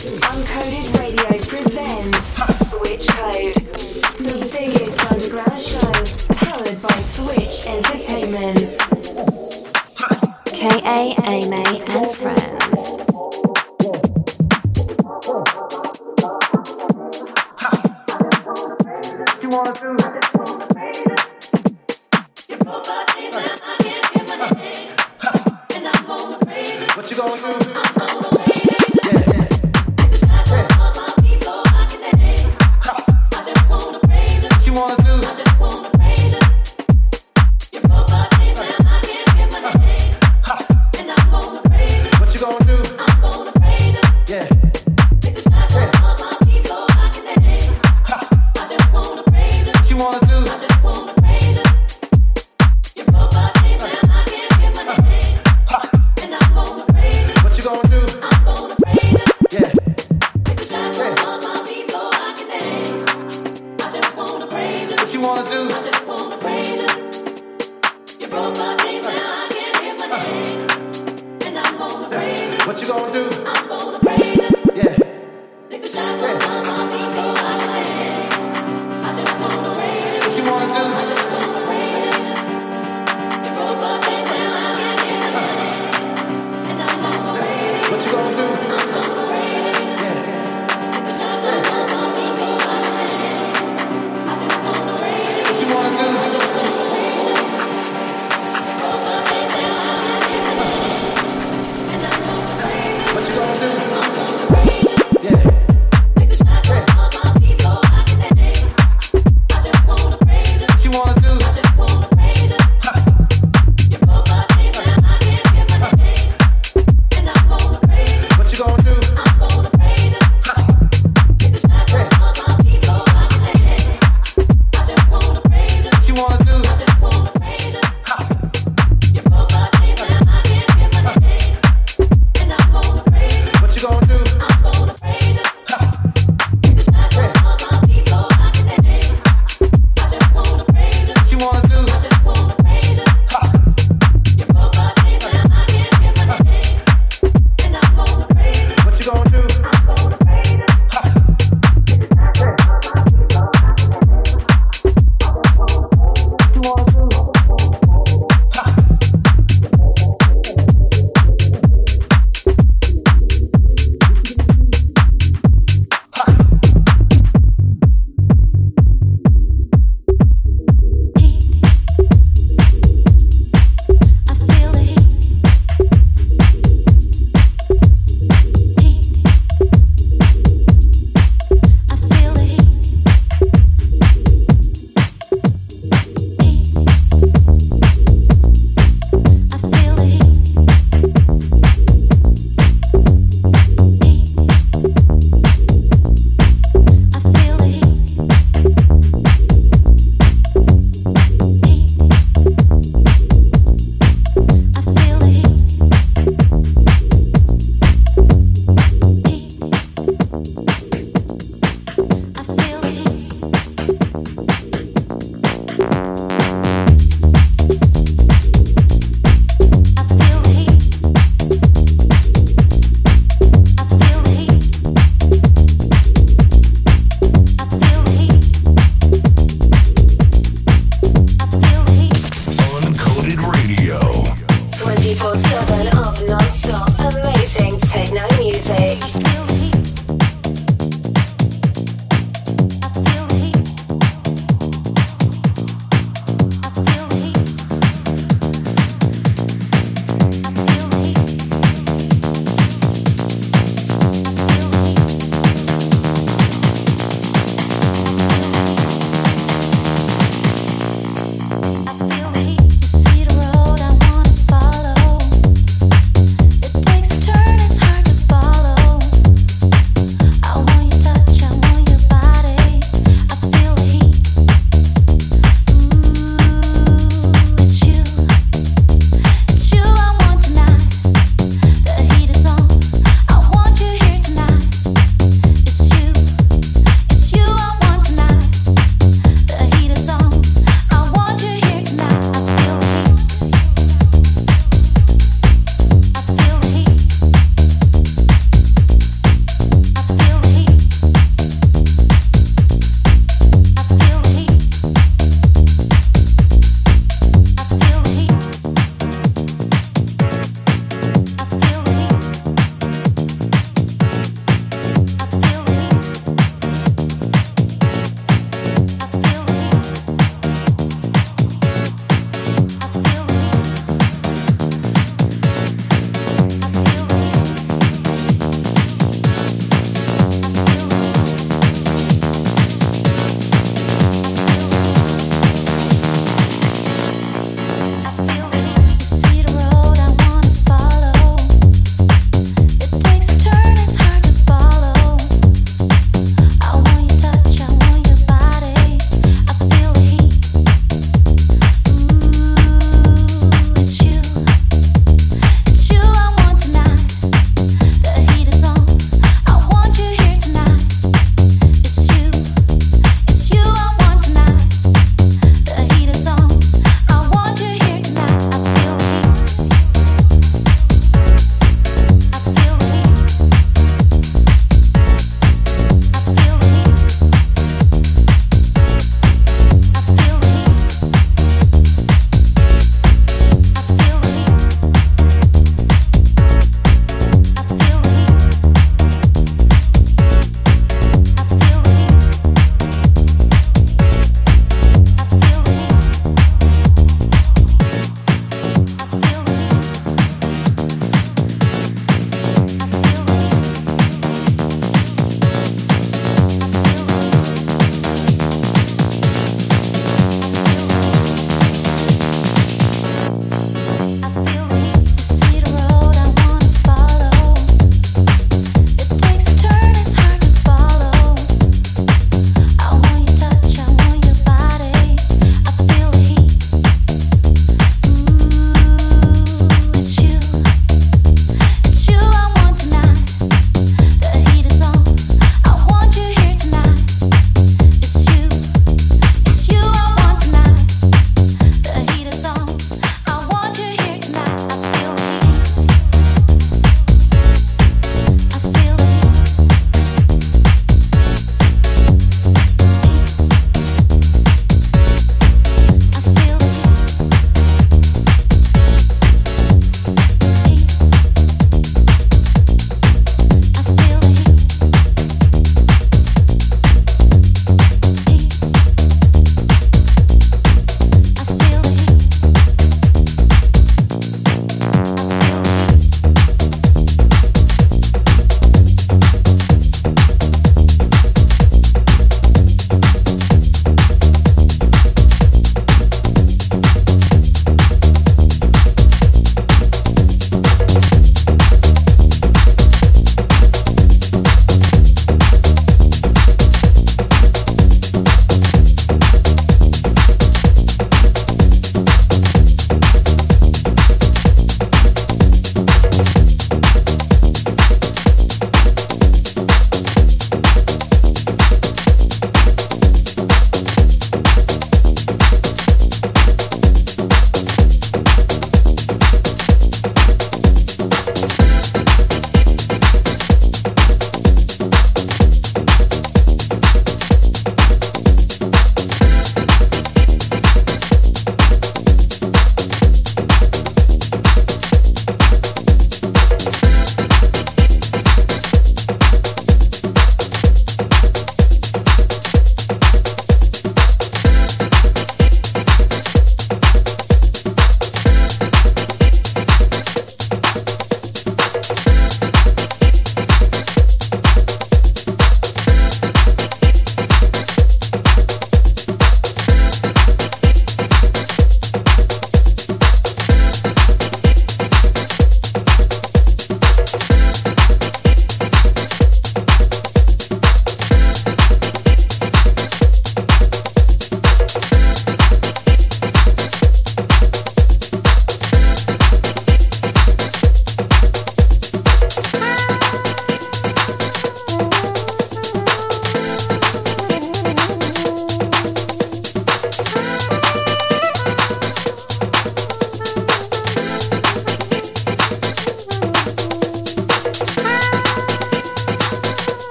Uncoded Radio presents Switch Code, the biggest underground show powered by Switch Entertainment. K.A. Amy and friends.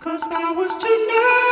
Cause I was too nervous.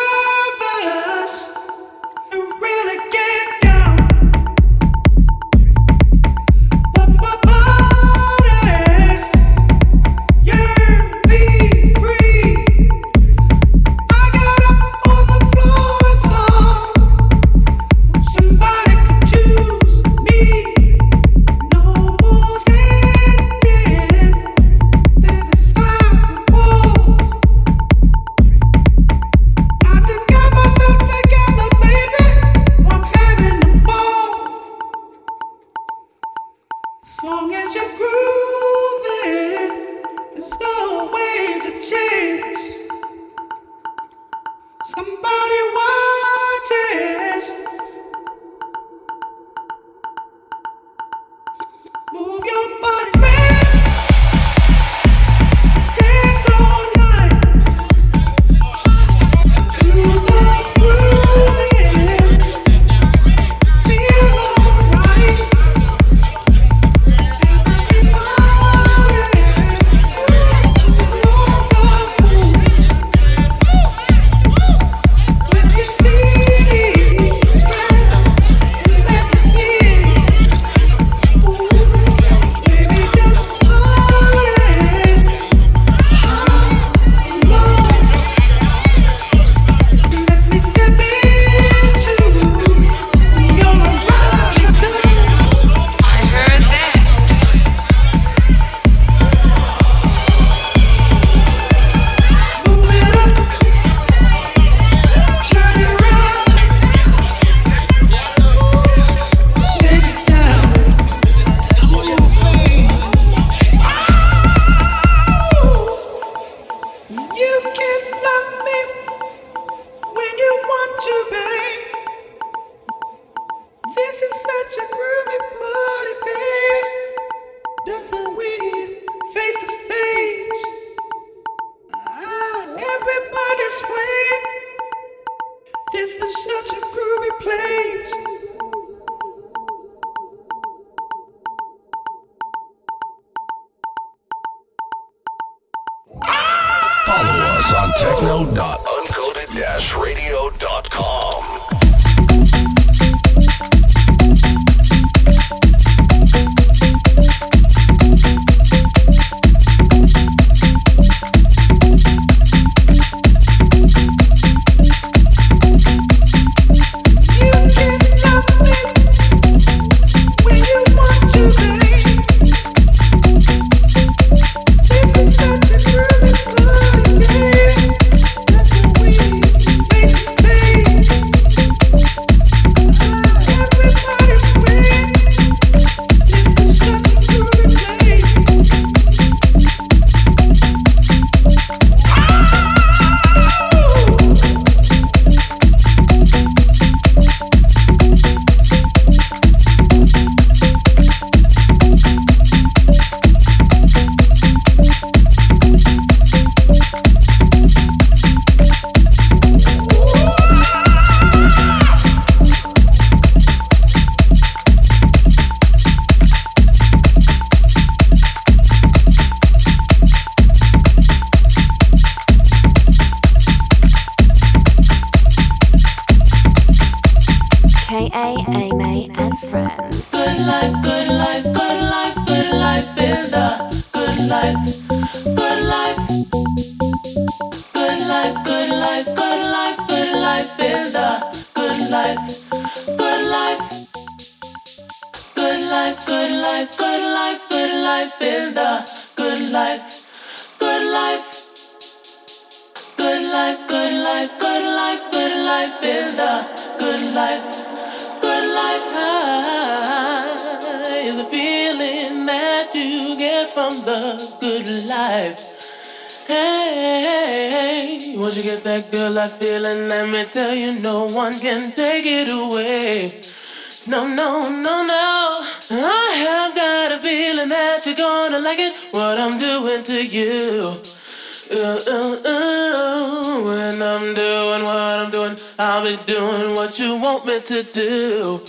to do.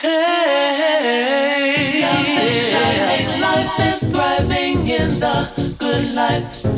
Hey, hey, hey. life is thriving in the good life.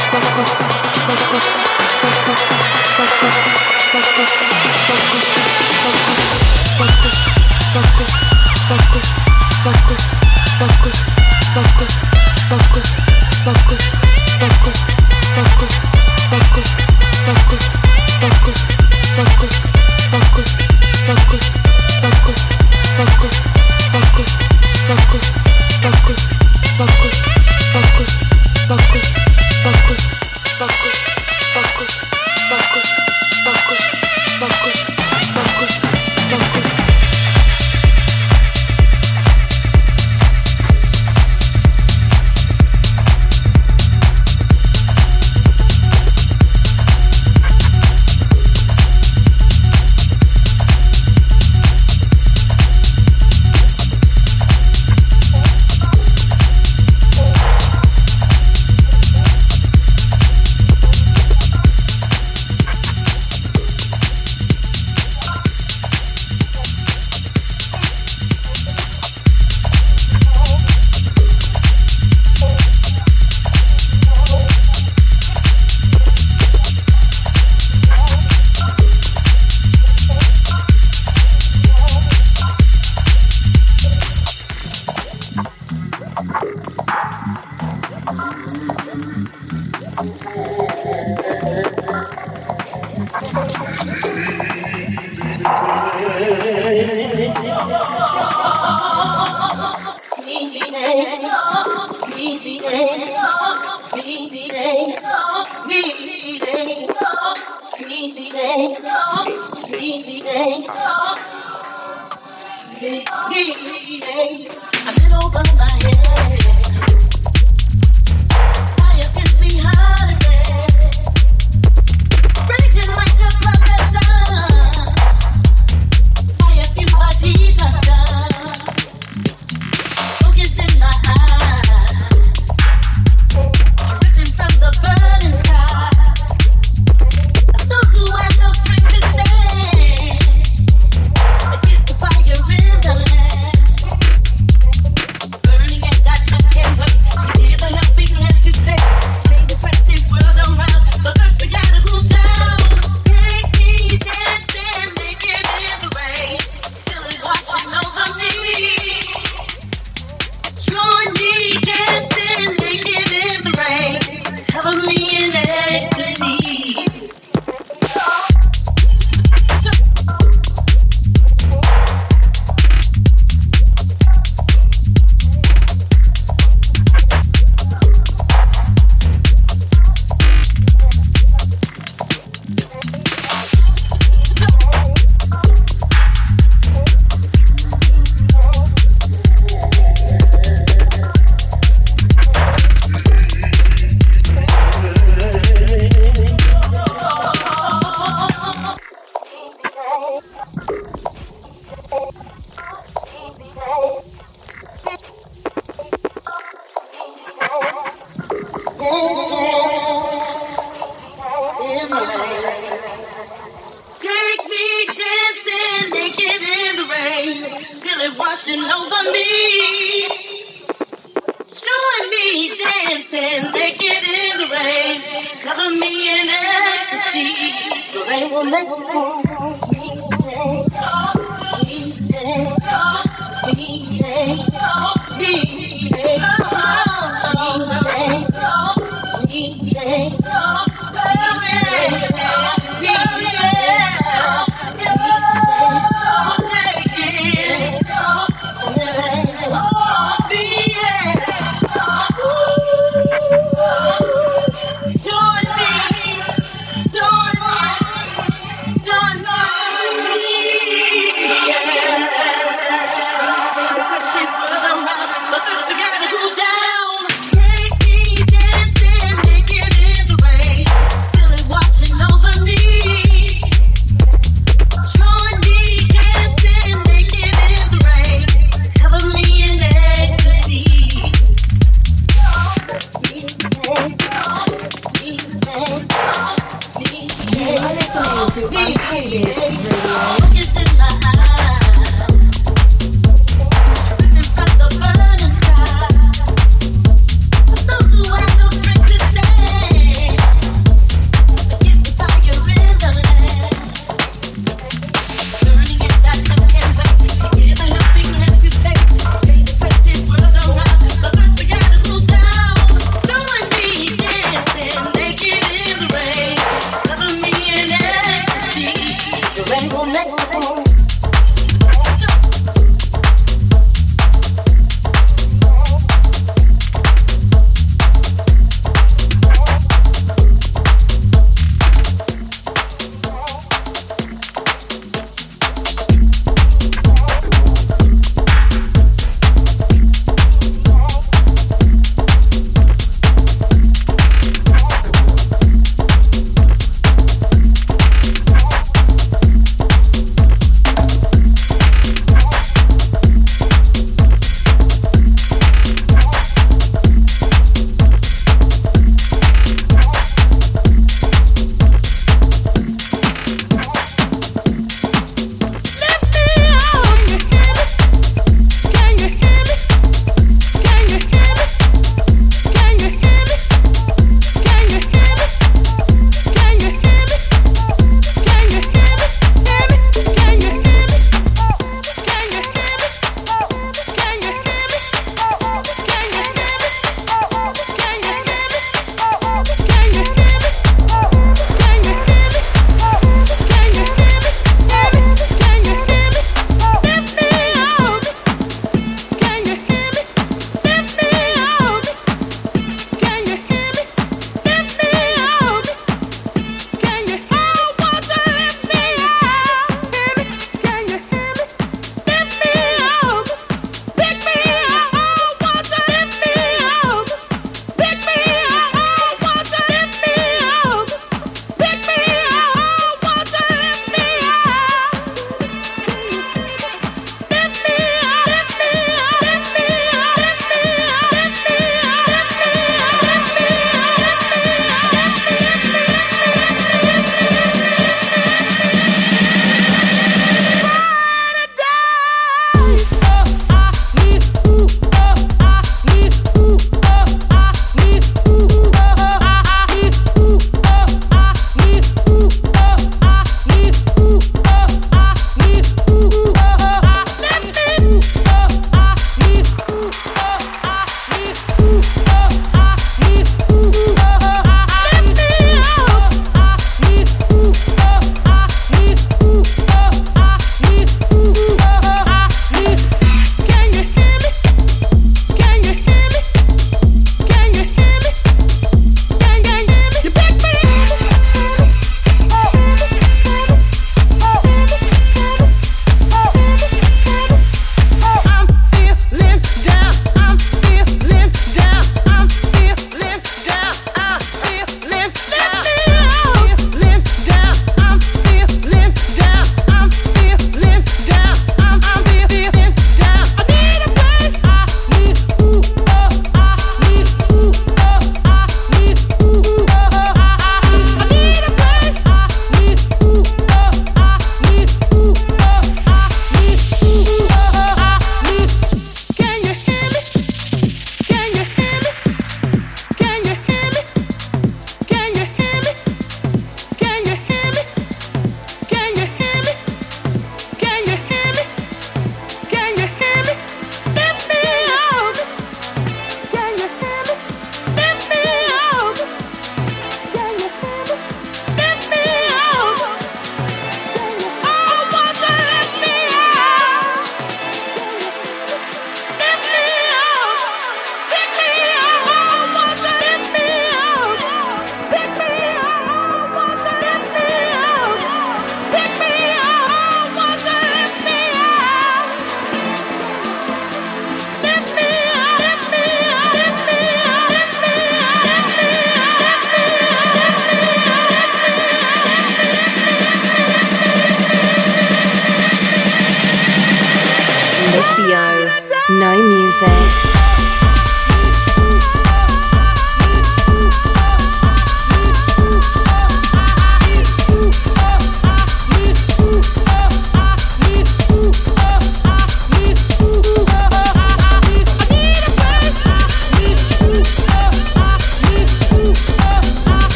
focus, focus, focus. You want me to do. but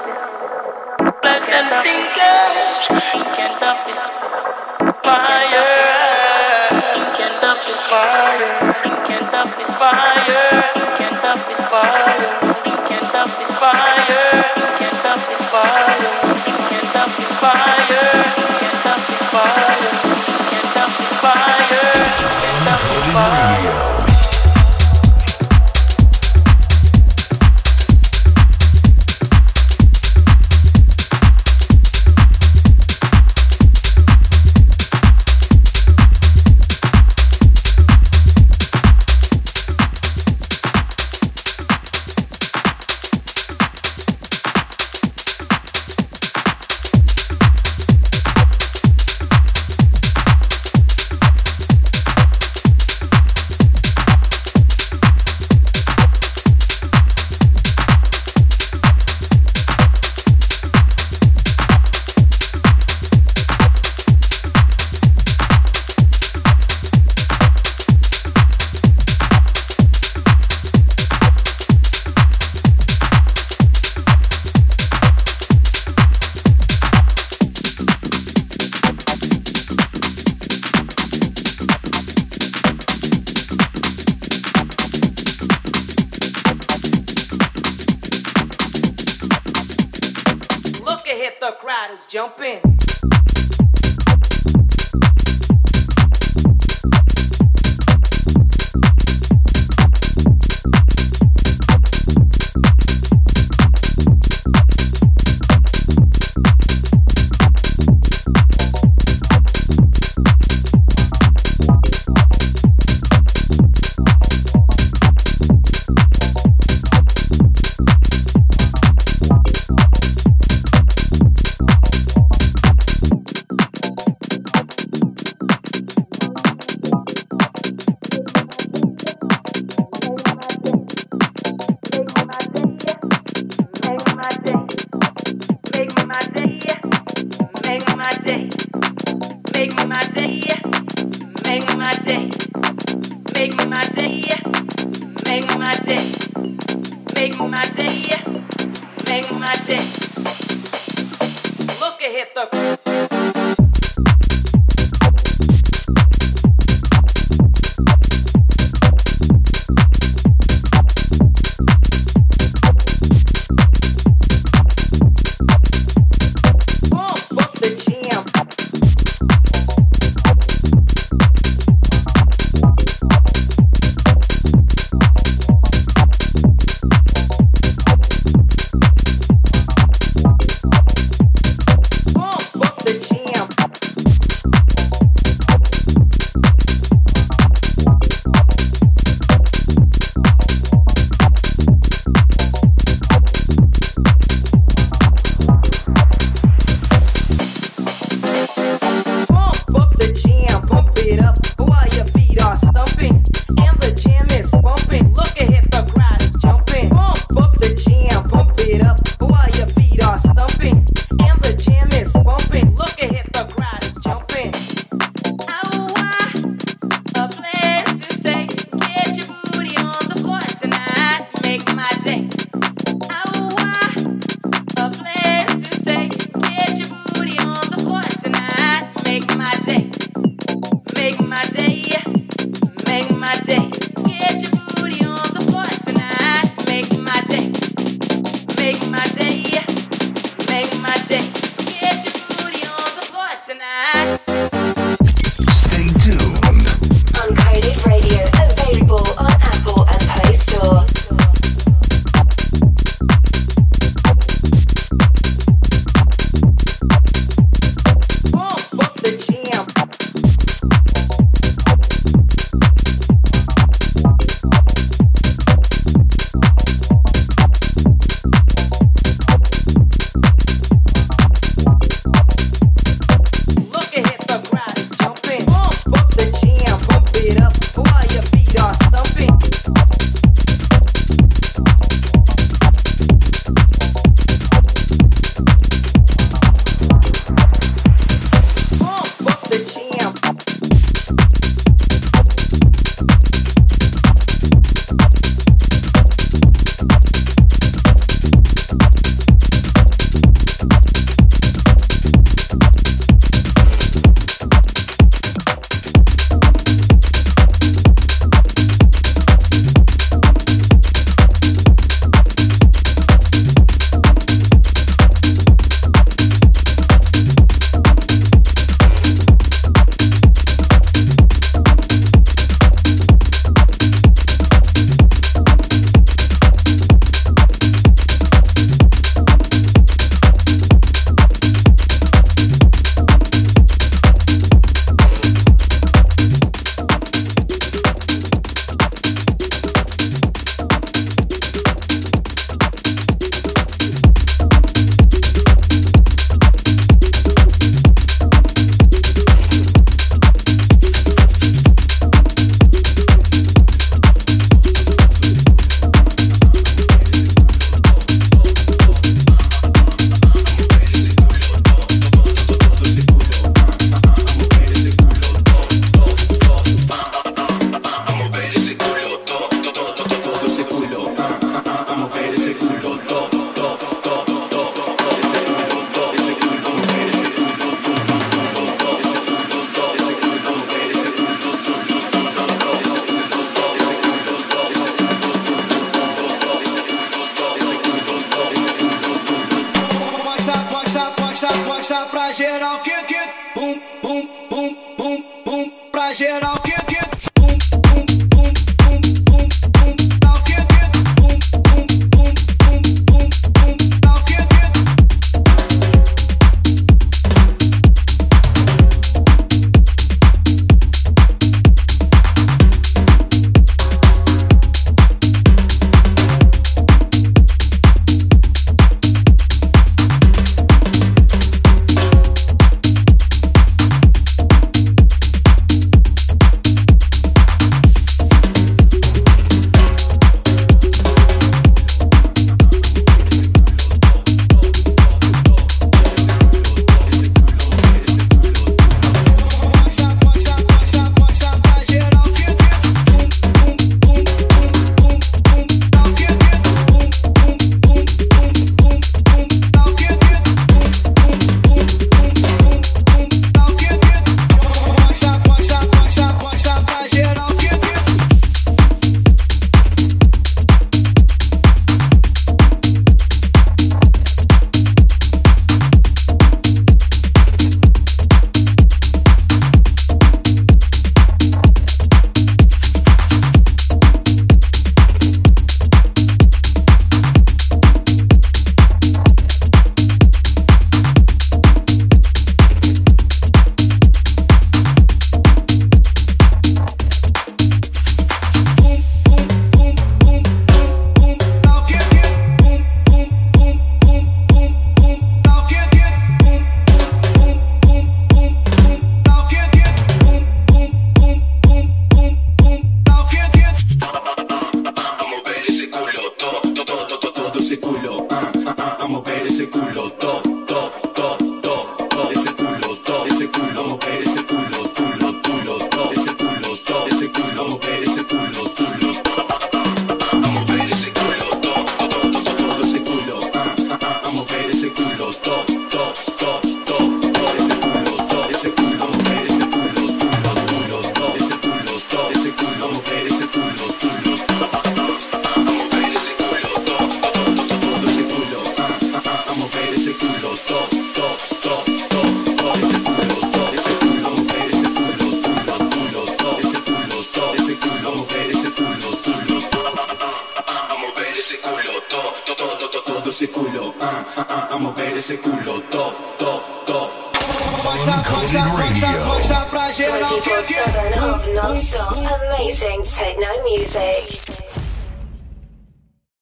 Flesh and stinkers. Ink and up is fire. Ink and up is fire. Ink and up is fire. Ink and up is fire. Ink and up is fire. Ink and up is fire. Ink and up is fire. Ink and up is fire. Ink and up is fire. Ink and up is fire.